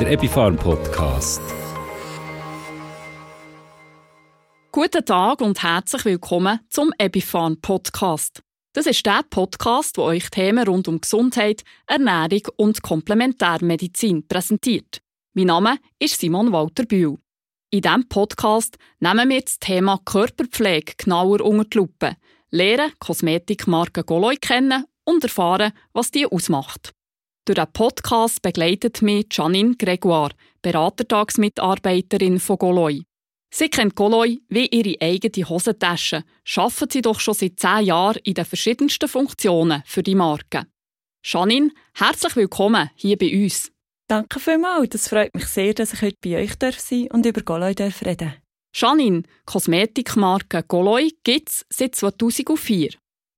der Epifarm Podcast. Guten Tag und herzlich willkommen zum Epifarm Podcast. Das ist der Podcast, wo euch Themen rund um Gesundheit, Ernährung und Komplementärmedizin präsentiert. Mein Name ist Simon Walter Bühl. In diesem Podcast nehmen wir das Thema Körperpflege genauer unter die Lupe, lernen Kosmetikmarke Goloi kennen und erfahren, was die ausmacht. Durch den Podcast begleitet mich Janine Gregoire, Beratertagsmitarbeiterin von Goloi. Sie kennt Goloi wie ihre eigene Hosentasche, arbeitet sie doch schon seit zehn Jahren in den verschiedensten Funktionen für die Marke. Janine, herzlich willkommen hier bei uns. Danke vielmals, es freut mich sehr, dass ich heute bei euch sein und über Goloi reden Janine, Kosmetikmarke Goloi gibt es seit 2004.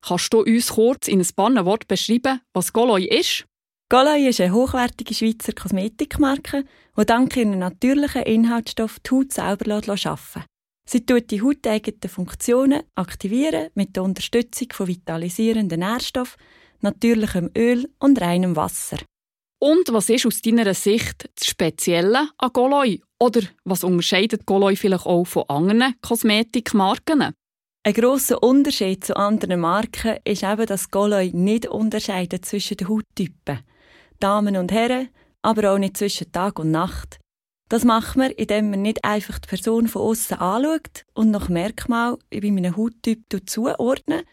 Kannst du uns kurz in ein paar Worten beschreiben, was Goloi ist? Goloi ist eine hochwertige Schweizer Kosmetikmarke, die dank ihren natürlichen Inhaltsstoffen die Haut selber arbeiten Sie tut die hauteigenen Funktionen aktivieren mit der Unterstützung von vitalisierenden Nährstoffen, natürlichem Öl und reinem Wasser. Und was ist aus deiner Sicht das Spezielle an Goloi? Oder was unterscheidet Goloi vielleicht auch von anderen Kosmetikmarken? Ein grosser Unterschied zu anderen Marken ist eben, dass Goloi nicht unterscheidet zwischen den Hauttypen. Damen und Herren, aber auch nicht zwischen Tag und Nacht. Das macht man, indem man nicht einfach die Person von außen anschaut und nach Merkmal bei einem Hauttyp zuordnet,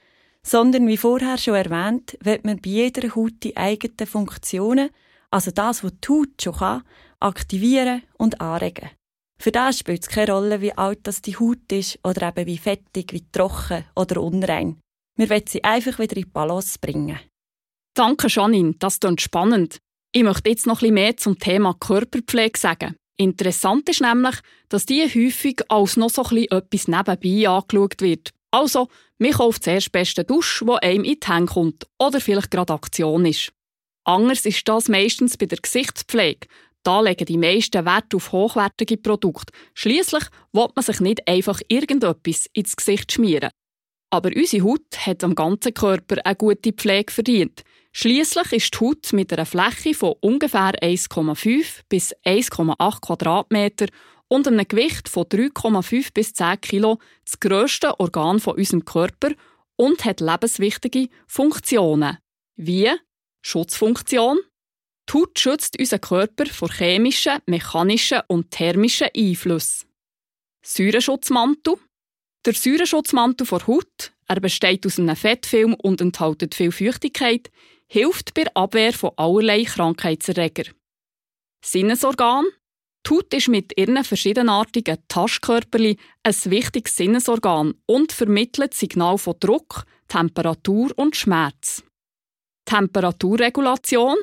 sondern wie vorher schon erwähnt, wird man bei jeder Haut die eigenen Funktionen, also das, was die Haut schon kann, aktivieren und anregen. Für das spielt es keine Rolle, wie alt das die Haut ist oder eben wie fettig, wie trocken oder unrein. Wir wollen sie einfach wieder in die Balance bringen. Danke, Janine, das klingt spannend. Ich möchte jetzt noch bisschen mehr zum Thema Körperpflege sagen. Interessant ist nämlich, dass die häufig als noch so etwas nebenbei angeschaut wird. Also, man kauft zuerst das beste Dusch, wo einem in die Hände kommt oder vielleicht gerade Aktion ist. Anders ist das meistens bei der Gesichtspflege. Da legen die meisten Wert auf hochwertige Produkte. Schließlich will man sich nicht einfach irgendetwas ins Gesicht schmieren. Aber unsere Haut hat am ganzen Körper eine gute Pflege verdient. Schließlich ist die Haut mit einer Fläche von ungefähr 1,5 bis 1,8 Quadratmeter und einem Gewicht von 3,5 bis 10 Kilo das grösste Organ von unserem Körper und hat lebenswichtige Funktionen. Wie Schutzfunktion. Die Haut schützt unseren Körper vor chemischen, mechanischen und thermischen Einflüssen. Säurenschutzmantel. Der Säurenschutzmantel der Haut, er besteht aus einem Fettfilm und enthält viel Feuchtigkeit, hilft bei der Abwehr von allerlei Krankheitserregern. Sinnesorgan. Die Haut ist mit ihren verschiedenartigen Taschkörperli ein wichtiges Sinnesorgan und vermittelt Signal von Druck, Temperatur und Schmerz. Temperaturregulation.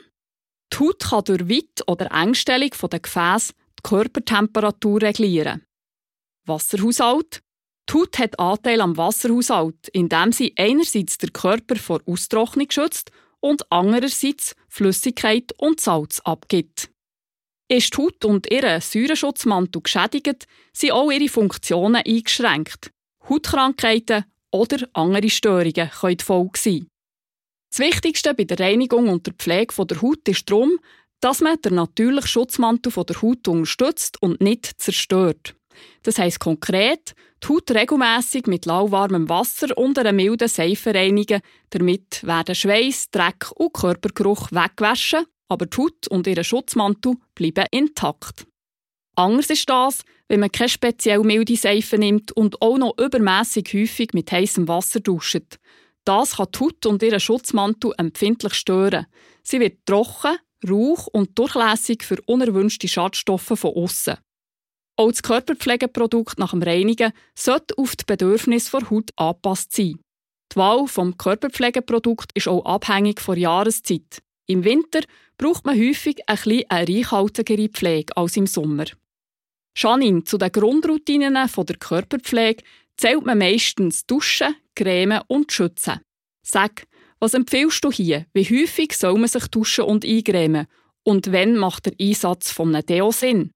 Die Haut kann durch Weit- oder Engstellung der Gefäße die Körpertemperatur reglieren. Wasserhaushalt. Die Haut hat Anteil am Wasserhaushalt, indem sie einerseits den Körper vor Austrocknung schützt und andererseits Flüssigkeit und Salz abgibt. Ist die Haut und ihr Säurenschutzmantel geschädigt, sind auch ihre Funktionen eingeschränkt. Hautkrankheiten oder andere Störungen können die Folge sein. Das Wichtigste bei der Reinigung und der Pflege der Haut ist darum, dass man den natürlichen Schutzmantel der Haut unterstützt und nicht zerstört. Das heisst konkret, die Haut regelmässig mit lauwarmem Wasser und einer milden Seife reinigen. Damit werden Schweiß, Dreck und Körpergeruch weggewaschen, aber die Haut und ihr Schutzmantel bleiben intakt. Anders ist das, wenn man keine speziell milde Seife nimmt und auch noch übermäßig häufig mit heißem Wasser duscht. Das kann die Haut und ihren Schutzmantel empfindlich stören. Sie wird trocken, rauch und durchlässig für unerwünschte Schadstoffe von außen. Auch das Körperpflegeprodukt nach dem Reinigen sollte auf die Bedürfnisse der Haut angepasst sein. Die Wahl vom Körperpflegeprodukt ist auch abhängig von Jahreszeit. Im Winter braucht man häufig ein bisschen eine reichhaltigere Pflege als im Sommer. Janine, zu den Grundroutinen der Körperpflege zählt man meistens Duschen, Cremen und Schützen. Sag, was empfiehlst du hier? Wie häufig soll man sich duschen und eincremen? Und wann macht der Einsatz von einem Deo Sinn?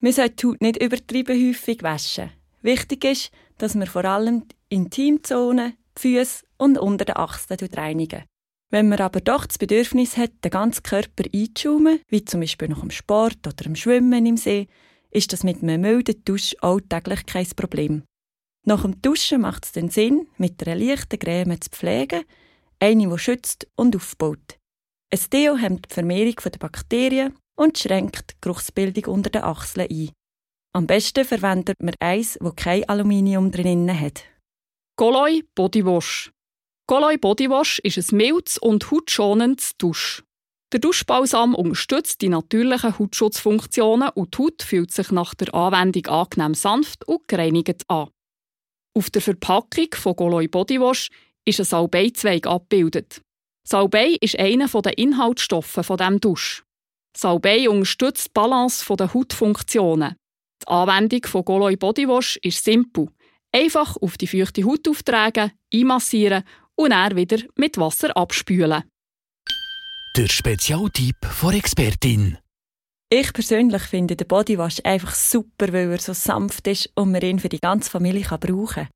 Man sollte die Haut nicht übertrieben häufig waschen. Wichtig ist, dass man vor allem die Intimzonen, die Füße und unter den Achseln reinigen. Wenn man aber doch das Bedürfnis hat, den ganzen Körper einzuschaumen, wie zum Beispiel nach dem Sport oder dem Schwimmen im See, ist das mit einem milden Dusch alltäglich kein Problem. Nach dem Duschen macht es den Sinn, mit einer leichten Creme zu pflegen, eine, die schützt und aufbaut. Ein Deo hemmt die Vermehrung der Bakterien und schränkt die Geruchsbildung unter den Achseln ein. Am besten verwendet man eins, das kein Aluminium drin hat. Goloi Bodywash. Goloi Bodywash ist ein mildes und hautschonendes Dusch. Der Duschbalsam unterstützt die natürlichen Hautschutzfunktionen und die Haut fühlt sich nach der Anwendung angenehm sanft und gereinigt an. Auf der Verpackung von Goloi Bodywash ist ein Salbeizweig abgebildet. Salbei ist einer der Inhaltsstoffe von dem Dusch. Salbei unterstützt die Balance der Hautfunktionen. Die Anwendung von Goloi Bodywash ist simpel. Einfach auf die feuchte Haut auftragen, einmassieren und dann wieder mit Wasser abspülen. Der Spezialtipp von Expertin. Ich persönlich finde den Bodywash einfach super, weil er so sanft ist und man ihn für die ganze Familie kann brauchen kann.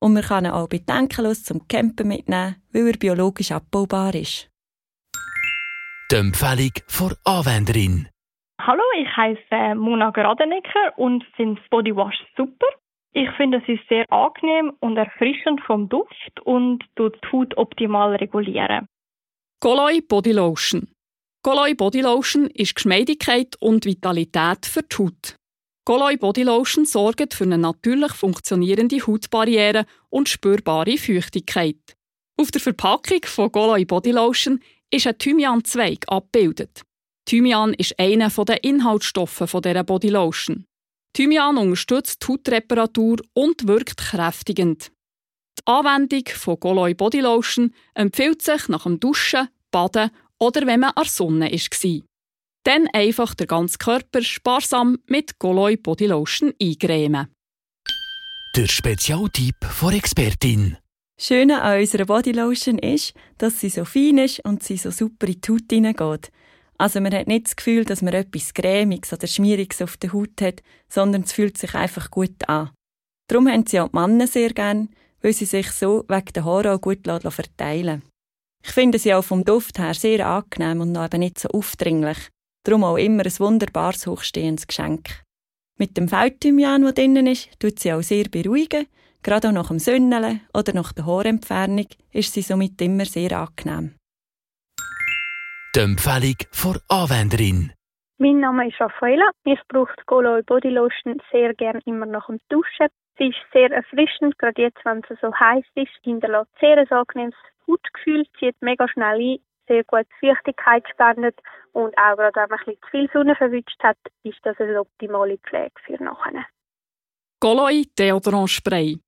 Und man kann ihn auch bedenkenlos zum Campen mitnehmen, weil er biologisch abbaubar ist. Die Empfehlung von Anwenderin. Hallo, ich heiße Mona Gradenecker und finde das Bodywash super. Ich finde, es ist sehr angenehm und erfrischend vom Duft und tut die Haut optimal regulieren. Goloi Body Lotion. Goloi Body Lotion ist Geschmeidigkeit und Vitalität für die Haut. Goloi Body Lotion sorgt für eine natürlich funktionierende Hautbarriere und spürbare Feuchtigkeit. Auf der Verpackung von Goloi Body Lotion ist ein Thymianzweig abgebildet. Thymian ist einer der Inhaltsstoffe dieser Body Lotion. Thymian unterstützt die Hautreparatur und wirkt kräftigend. Die Anwendung von Goloi Body Lotion empfiehlt sich nach dem Duschen, Baden oder wenn man an der Sonne war. Dann einfach den ganzen Körper sparsam mit Goloi Body Lotion eingremen. Der Spezialtipp von Expertin. Schöne an unserer Bodylotion ist, dass sie so fein ist und sie so super in die Haut hineingeht. Also man hat nicht das Gefühl, dass man etwas Cremiges oder Schmieriges auf der Haut hat, sondern es fühlt sich einfach gut an. Darum haben sie auch die Männer sehr gern, weil sie sich so wegen der Haare auch gut verteilen Ich finde sie auch vom Duft her sehr angenehm und eben nicht so aufdringlich. Darum auch immer ein wunderbares, hochstehendes Geschenk. Mit dem Feldthymian, der drinnen ist, tut sie auch sehr beruhigen. Gerade auch nach dem Sünneln oder nach der Haarentfernung ist sie somit immer sehr angenehm. Die Empfehlung von Anwenderin. Mein Name ist Raffaella. Ich brauche die Goloi Body Lotion sehr gerne immer nach dem Duschen. Sie ist sehr erfrischend, gerade jetzt, wenn es so heiß ist. Hinterlässt sehr ein angenehmes Hautgefühl, zieht mega schnell ein, sehr gut Feuchtigkeit spendet und auch gerade wenn man ein bisschen zu viel Sonne verwünscht hat, ist das eine optimale Pflege für nachher. Goloi Deodorant Spray.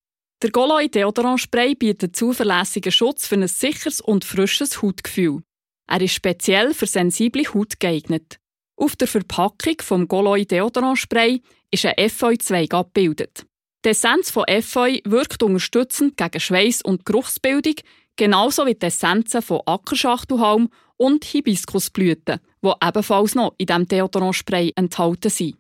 Der Goloi Deodorant Spray bietet zuverlässigen Schutz für ein sicheres und frisches Hautgefühl. Er ist speziell für sensible Haut geeignet. Auf der Verpackung vom Goloi Deodorant Spray ist ein Efeu-Zweig abgebildet. Die Essenz von Efeu wirkt unterstützend gegen Schweiß- und Geruchsbildung, genauso wie die Essenzen von Ackerschachtelhalm und Hibiskusblüten, die ebenfalls noch in diesem Deodorant Spray enthalten sind.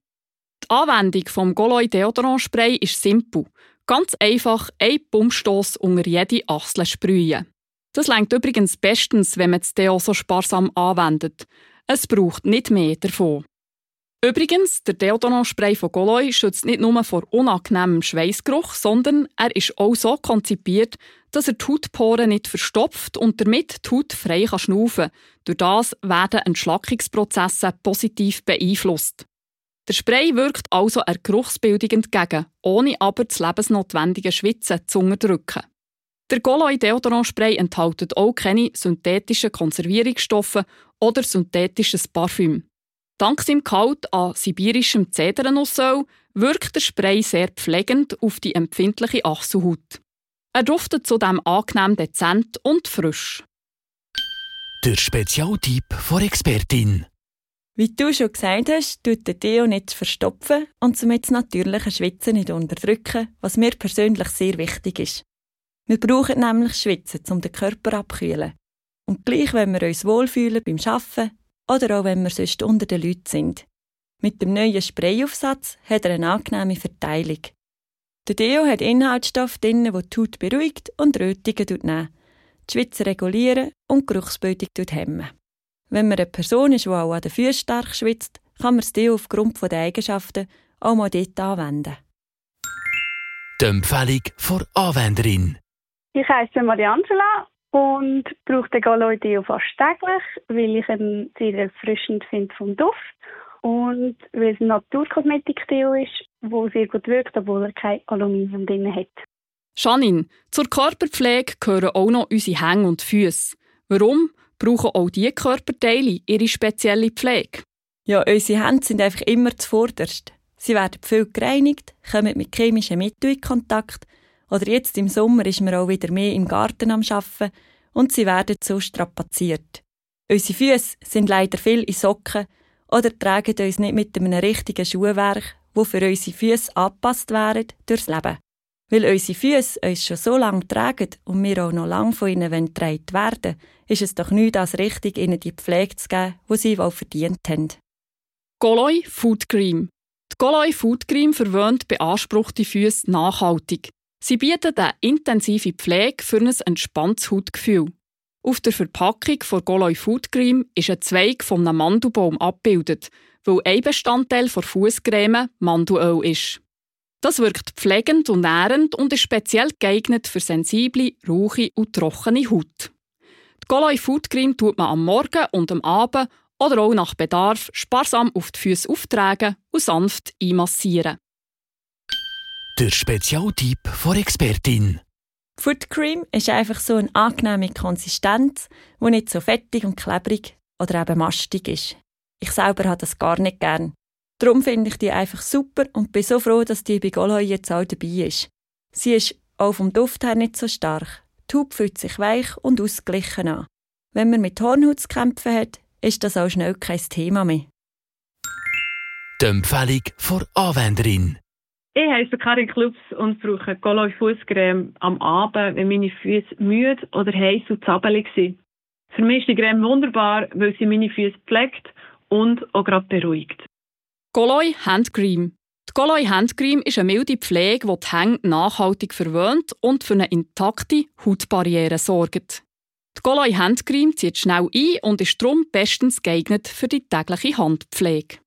Die Anwendung vom Goloi Deodorant Spray ist simpel. Ganz einfach ein Pumpstoss unter jede Achsel sprühen. Das längt übrigens bestens, wenn man das Deo so sparsam anwendet. Es braucht nicht mehr davon. Übrigens, der Deodorant-Spray von Goloi schützt nicht nur vor unangenehmem Schweißgeruch, sondern er ist auch so konzipiert, dass er die Hautporen nicht verstopft und damit die Haut frei kann. Durch das werden Entschlackungsprozesse positiv beeinflusst. Der Spray wirkt also einer Geruchsbildung entgegen, ohne aber das lebensnotwendige Schwitzen zu unterdrücken. Der Goloi Deodorant Spray enthält auch keine synthetischen Konservierungsstoffe oder synthetisches Parfüm. Dank seinem Gehalt an sibirischem Zedernussöl wirkt der Spray sehr pflegend auf die empfindliche Achselhaut. Er duftet zudem angenehm dezent und frisch. Der Spezialtipp von Expertin. Wie du schon gesagt hast, tut der Deo nicht verstopfen und somit das natürliche Schwitzen nicht unterdrücken, was mir persönlich sehr wichtig ist. Wir brauchen nämlich Schwitzen, um den Körper abzukühlen. Und gleich, wenn wir uns wohlfühlen beim Arbeiten oder auch wenn wir sonst unter den Leuten sind. Mit dem neuen Sprayaufsatz hat er eine angenehme Verteilung. Der Deo hat Inhaltsstoffe drin, die die Haut beruhigt und Rötungen nehmen. die Schweizer regulieren und die Geruchsbildung hemmen. Wenn man eine Person ist, die auch an den Füßen stark schwitzt, kann man es dir aufgrund der Eigenschaften auch mal dort anwenden. Die Empfehlung für Anwenderin. Ich heiße Mariangela und brauche den Galoy Deo fast täglich, weil ich ihn sehr erfrischend finde vom Duft und weil es ein Naturkosmetik-Deo ist, wo sehr gut wirkt, obwohl er kein Aluminium drin hat. Janine, zur Körperpflege gehören auch noch unsere Hänge und Füße. Warum brauchen auch diese Körperteile ihre spezielle Pflege? Ja, unsere Hände sind einfach immer zuvorderst. Sie werden viel gereinigt, kommen mit chemischen Mitteln in Kontakt oder jetzt im Sommer ist man auch wieder mehr im Garten am Arbeiten und sie werden so strapaziert. Unsere Füße sind leider viel in Socken oder tragen uns nicht mit einem richtigen Schuhwerk, wo für unsere Füße angepasst wären, durchs Leben. Weil unsere Füße uns schon so lange tragen und wir auch noch lange von ihnen getragen werden, ist es doch nicht als richtig, ihnen die Pflege zu geben, die sie wohl verdient haben. Goloi Food Cream. Die Goloi Food Cream verwöhnt beanspruchte Füße nachhaltig. Sie bietet eine intensive Pflege für ein entspanntes Hautgefühl. Auf der Verpackung von Goloi Food Cream ist ein Zweig von einem Mandelbaum abgebildet, weil ein Bestandteil der Fußcreme Mandelöl ist. Das wirkt pflegend und nährend und ist speziell geeignet für sensible, rauche und trockene Haut. Die Goloi Food Cream tut man am Morgen und am Abend oder auch nach Bedarf sparsam auf die Füße auftragen und sanft einmassieren. Der Spezialtipp von Expertin. Food Cream ist einfach so eine angenehme Konsistenz, die nicht so fettig und klebrig oder eben mastig ist. Ich selber habe das gar nicht gern. Darum finde ich die einfach super und bin so froh, dass die bei Goloi jetzt auch dabei ist. Sie ist auch vom Duft her nicht so stark. Die Haut fühlt sich weich und ausgeglichen an. Wenn man mit Hornhaut zu kämpfen hat, ist das auch schnell kein Thema mehr. Die Empfehlung für Anwenderin. Ich heiße Karin Klubs und brauche Goloi Fußcreme am Abend, wenn meine Füße müde oder heiß und zappelig sind. Für mich ist die Creme wunderbar, weil sie meine Füße pflegt und auch gerade beruhigt. Goloi Handcream. Die Goloi Handcream ist eine milde Pflege, die die Hände nachhaltig verwöhnt und für eine intakte Hautbarriere sorgt. Die Goloi Handcream zieht schnell ein und ist darum bestens geeignet für die tägliche Handpflege.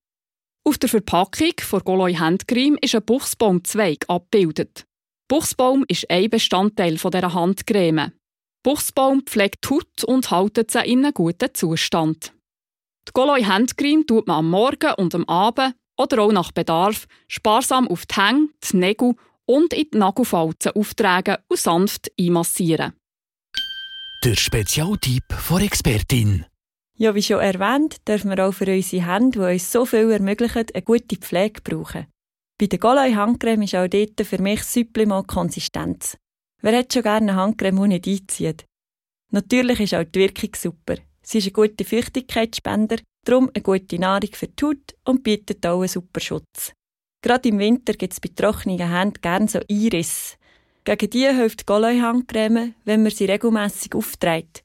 Auf der Verpackung von Goloi Handcreme ist ein Buchsbaumzweig abgebildet. Buchsbaum ist ein Bestandteil dieser Handcreme. Buchsbaum pflegt die Haut und hält sie in einem guten Zustand. Die Goloi Handcreme tut man am Morgen und am Abend oder auch nach Bedarf sparsam auf die Hänge, die Nägel und in die Nagelfalzen auftragen und sanft einmassieren. Der Spezialtipp von Expertin. Ja, wie schon erwähnt, dürfen wir auch für unsere Hände, die uns so viel ermöglichen, eine gute Pflege brauchen. Bei der Goloi Handcreme ist auch dort für mich Supplement Konsistenz. Wer hat schon gerne eine Handcreme, die nicht einzieht? Natürlich ist auch die Wirkung super. Sie ist ein guter Feuchtigkeitsspender, darum eine gute Nahrung für die Haut und bietet auch einen super Schutz. Gerade im Winter gibt es bei trockenen Händen gerne so Einrisse. Gegen die hilft die Goloi Handcreme, wenn man sie regelmässig aufträgt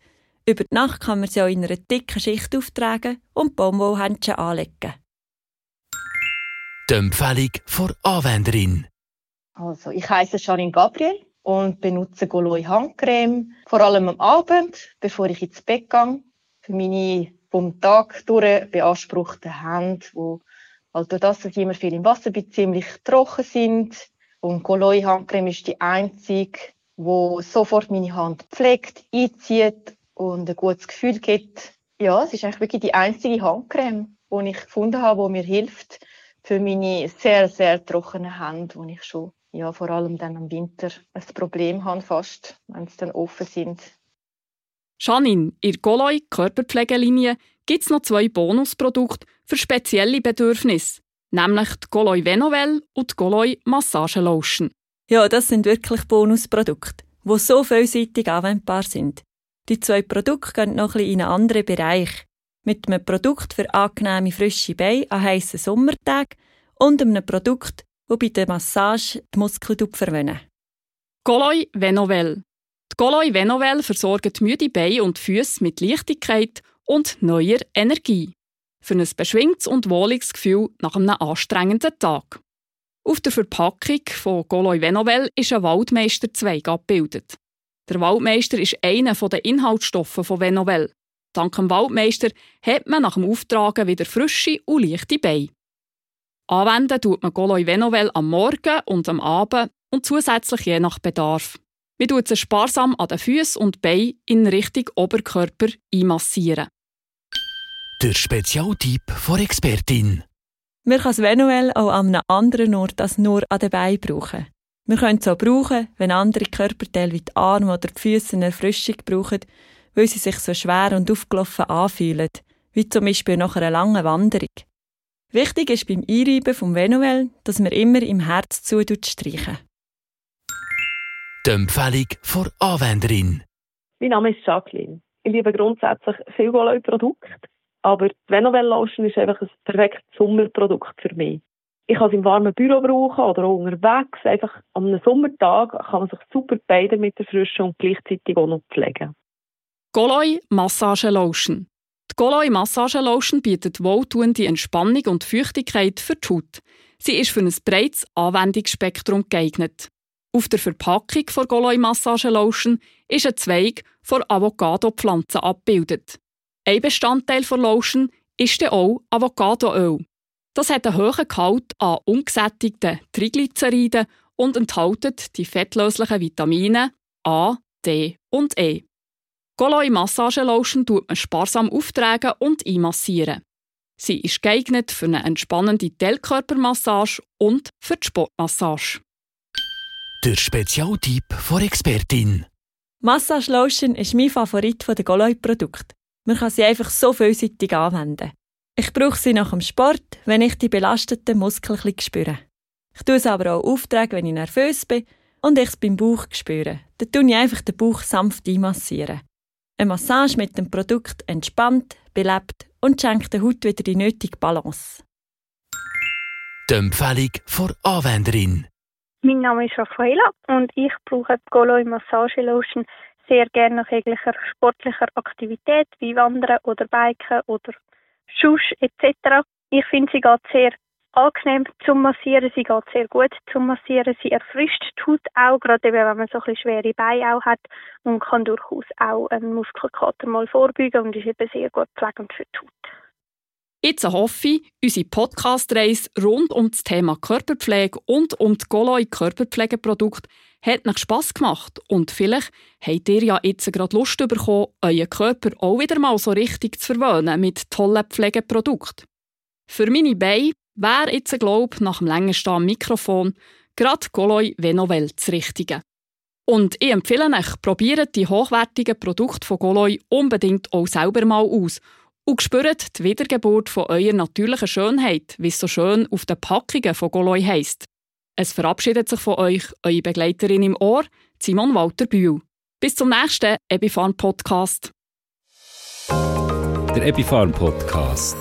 über die Nacht kann man sie auch in einer dicken Schicht auftragen und Baumwollhändchen anlegen. Die Empfehlung für Anwenderin. Also, ich heiße Sharin Gabriel und benutze Goloi Handcreme, vor allem am Abend, bevor ich ins Bett gehe, für meine vom Tag durch beanspruchten Hände, wo halt durch das, dass ich immer viel im Wasser bin, ziemlich trocken sind. Und Goloi Handcreme ist die einzige, wo sofort meine Hand pflegt, einzieht und ein gutes Gefühl gibt. Ja, es ist eigentlich wirklich die einzige Handcreme, die ich gefunden habe, die mir hilft für meine sehr, sehr trockenen Hände, wo ich schon ja, vor allem dann im Winter ein Problem habe, fast, wenn sie dann offen sind. Janine, in der Goloi Körperpflegelinie gibt es noch zwei Bonusprodukte für spezielle Bedürfnisse, nämlich die Goloi Venovel und die Goloi Massagelotion. Ja, das sind wirklich Bonusprodukte, die so vielseitig anwendbar sind. Die zwei Produkte gehen noch ein in einen anderen Bereich. Mit einem Produkt für angenehme frische Beine an heissen Sommertagen und einem Produkt, das bei der Massage die Muskeln verwöhnen. Goloi Venovel. Goloi Venovel versorgt müde Beine und Füße mit Leichtigkeit und neuer Energie. Für ein beschwingtes und wohliges Gefühl nach einem anstrengenden Tag. Auf der Verpackung von Goloi Venovel ist ein Waldmeisterzweig abgebildet. Der Waldmeister ist einer der Inhaltsstoffe von Venovel. Dank dem Waldmeister hat man nach dem Auftragen wieder frische und leichte Beine. Anwenden tut man Goloi Venovel am Morgen und am Abend und zusätzlich je nach Bedarf. Man tut sie sparsam an den Füßen und Beinen in Richtung Oberkörper einmassieren. Der Spezialtipp von Expertin. Man kann das Venovel auch an einem anderen Ort als nur an den Beinen brauchen. Wir können es auch brauchen, wenn andere Körperteile wie die Arme oder die Füße eine Erfrischung brauchen, weil sie sich so schwer und aufgelaufen anfühlen, wie zum Beispiel nach einer langen Wanderung. Wichtig ist beim Einreiben vom Venovel, dass man immer im Herz zu streichen. Die Empfehlung vor Anwenderin. Mein Name ist Jacqueline. Ich liebe grundsätzlich viel Goloi-Produkte, aber die Venovel Lotion ist einfach ein perfektes Sommerprodukt für mich. Ich kann es im warmen Büro brauchen oder auch unterwegs. Einfach an einem Sommertag kann man sich super beide mit der Frische und gleichzeitig auch noch pflegen. Goloi Massage Lotion. Die Goloi Massage Lotion bietet wohltuende Entspannung und Feuchtigkeit für die Haut. Sie ist für ein breites Anwendungsspektrum geeignet. Auf der Verpackung der Goloi Massage Lotion ist ein Zweig von Avocado-Pflanzen abgebildet. Ein Bestandteil der Lotion ist dann auch Avocadoöl. Das hat einen hohen Gehalt an ungesättigten Triglyceriden und enthält die fettlöslichen Vitamine A, D und E. Goloi Massage Lotion tut man sparsam auftragen und einmassieren. Sie ist geeignet für eine entspannende Tellkörpermassage und für die Sportmassage. Der Spezialtipp von Expertin. Massage Lotion ist mein Favorit von den Goloi-Produkten. Man kann sie einfach so vielseitig anwenden. Ich brauche sie nach dem Sport, wenn ich die belasteten Muskeln spüre. Ich tue sie aber auch auftragen, wenn ich nervös bin und ich es beim Bauch spüre. Dann tue ich einfach den Bauch sanft einmassieren. Eine Massage mit dem Produkt entspannt, belebt und schenkt der Haut wieder die nötige Balance. Die Empfehlung vor Anwenderin. Mein Name ist Raffaella und ich brauche die Goloi Massage Lotion sehr gerne nach jeglicher sportlicher Aktivität wie Wandern oder Biken oder Schuss etc. Ich finde, sie geht sehr angenehm zum Massieren, sie geht sehr gut zum Massieren, sie erfrischt die Haut auch, gerade wenn man so ein bisschen schwere Beine auch hat und kann durchaus auch einen Muskelkater mal vorbeugen und ist eben sehr gut pflegend für die Haut. Jetzt hoffe ich, unsere Podcast-Reise rund um das Thema Körperpflege und um die Goloi Körperpflegeprodukte hat euch Spass gemacht und vielleicht habt ihr ja jetzt gerade Lust bekommen, euren Körper auch wieder mal so richtig zu verwöhnen mit tollen Pflegeprodukten. Für meine Beine wäre jetzt, glaube ich, nach dem längsten am Mikrofon gerade Goloi Venovel das Richtige. Und ich empfehle euch, probiert die hochwertigen Produkte von Goloi unbedingt auch selber mal aus und spürt die Wiedergeburt von eurer natürlichen Schönheit, wie es so schön auf den Packungen von Goloi heisst. Es verabschiedet sich von euch eure Begleiterin im Ohr, Simon Walter Bühl. Bis zum nächsten Epifarm Podcast. Der Epifarm Podcast.